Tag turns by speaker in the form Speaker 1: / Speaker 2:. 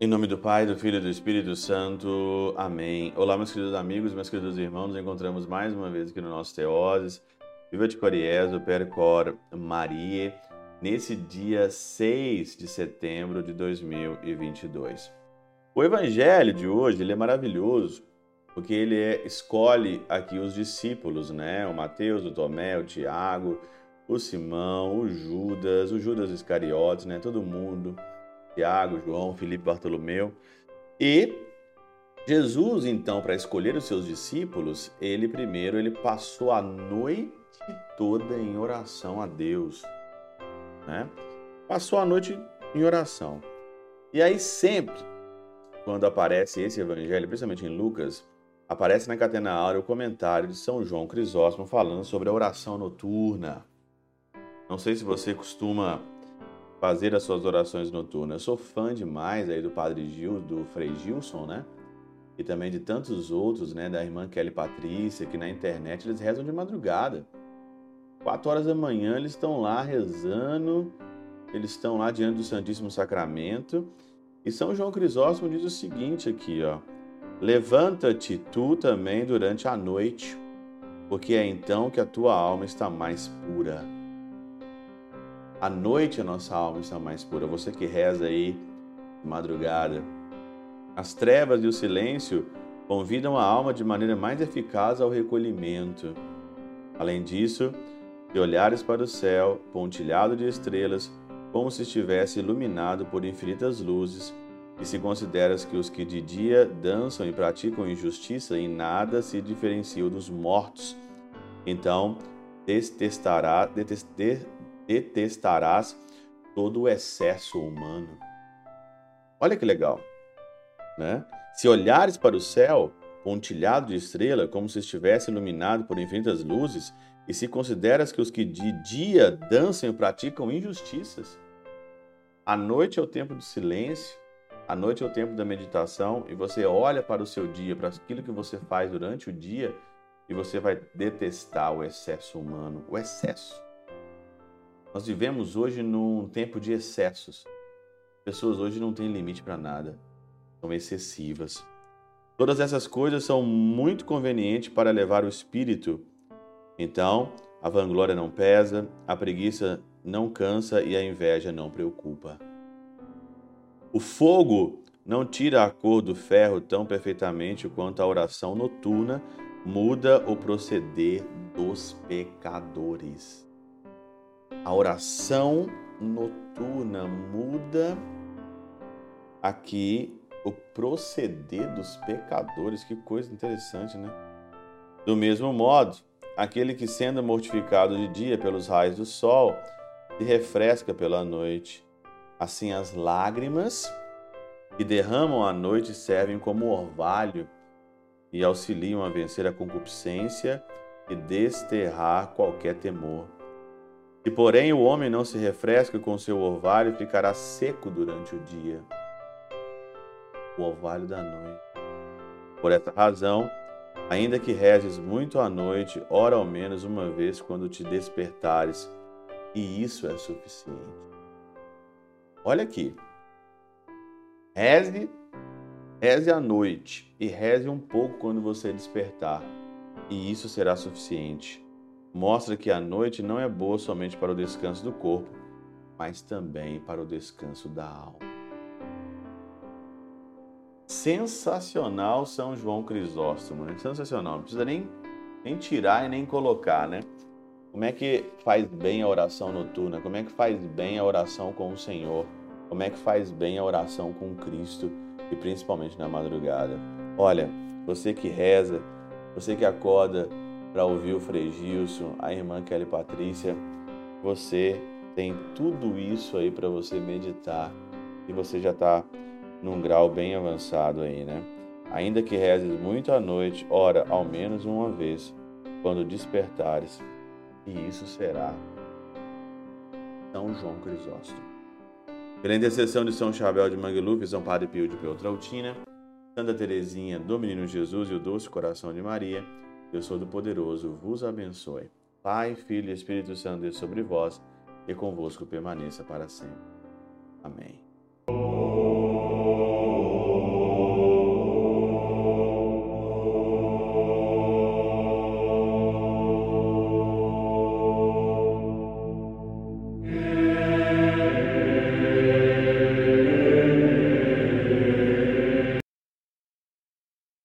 Speaker 1: Em nome do Pai, do Filho e do Espírito Santo. Amém. Olá, meus queridos amigos, meus queridos irmãos. Nos encontramos mais uma vez aqui no nosso Teoses. Viva de Coriezo, Percor Maria, nesse dia 6 de setembro de 2022. O evangelho de hoje ele é maravilhoso, porque ele é, escolhe aqui os discípulos, né? O Mateus, o Tomé, o Tiago, o Simão, o Judas, o Judas Iscariotes, né? Todo mundo Tiago, João, Felipe, Bartolomeu. E Jesus, então, para escolher os seus discípulos, ele primeiro ele passou a noite toda em oração a Deus, né? Passou a noite em oração. E aí sempre, quando aparece esse evangelho, principalmente em Lucas, aparece na Catena Áurea o comentário de São João Crisóstomo falando sobre a oração noturna. Não sei se você costuma fazer as suas orações noturnas. Eu sou fã demais aí do Padre Gil, do Frei Gilson, né? E também de tantos outros, né? Da irmã Kelly Patrícia, que na internet eles rezam de madrugada. Quatro horas da manhã eles estão lá rezando, eles estão lá diante do Santíssimo Sacramento. E São João Crisóstomo diz o seguinte aqui, ó. Levanta-te tu também durante a noite, porque é então que a tua alma está mais pura. À noite a nossa alma está mais pura. Você que reza aí de madrugada. As trevas e o silêncio convidam a alma de maneira mais eficaz ao recolhimento. Além disso, de olhares para o céu, pontilhado de estrelas, como se estivesse iluminado por infinitas luzes, e se consideras que os que de dia dançam e praticam injustiça em nada se diferenciam dos mortos, então detestará, detestar, detestarás todo o excesso humano. Olha que legal, né? Se olhares para o céu, pontilhado de estrela, como se estivesse iluminado por infinitas luzes, e se consideras que os que de dia dançam e praticam injustiças, a noite é o tempo do silêncio, a noite é o tempo da meditação, e você olha para o seu dia, para aquilo que você faz durante o dia, e você vai detestar o excesso humano, o excesso. Nós vivemos hoje num tempo de excessos. Pessoas hoje não têm limite para nada, são excessivas. Todas essas coisas são muito convenientes para levar o espírito. Então, a vanglória não pesa, a preguiça não cansa e a inveja não preocupa. O fogo não tira a cor do ferro tão perfeitamente quanto a oração noturna muda o proceder dos pecadores. A oração noturna muda aqui o proceder dos pecadores. Que coisa interessante, né? Do mesmo modo, aquele que, sendo mortificado de dia pelos raios do sol, se refresca pela noite. Assim, as lágrimas que derramam à noite servem como orvalho e auxiliam a vencer a concupiscência e desterrar qualquer temor. Se, porém, o homem não se refresca com seu orvalho, ficará seco durante o dia. O orvalho da noite. Por essa razão, ainda que rezes muito à noite, ora ao menos uma vez quando te despertares, e isso é suficiente. Olha aqui. Reze, reze à noite e reze um pouco quando você despertar, e isso será suficiente mostra que a noite não é boa somente para o descanso do corpo, mas também para o descanso da alma. Sensacional São João Crisóstomo, né? sensacional, não precisa nem, nem tirar e nem colocar, né? Como é que faz bem a oração noturna? Como é que faz bem a oração com o Senhor? Como é que faz bem a oração com Cristo e principalmente na madrugada? Olha, você que reza, você que acorda para ouvir o Frei Gilson, a irmã Kelly Patrícia. Você tem tudo isso aí para você meditar e você já está num grau bem avançado aí, né? Ainda que rezes muito à noite, ora ao menos uma vez, quando despertares, e isso será São João Crisóstomo. Pela intercessão de São Chabel de Mangluf, São Padre Pio de Peltrautina, Santa Teresinha do Menino Jesus e o Doce Coração de Maria, Deus Todo-Poderoso vos abençoe. Pai, Filho e Espírito Santo é sobre vós e convosco permaneça para sempre. Amém.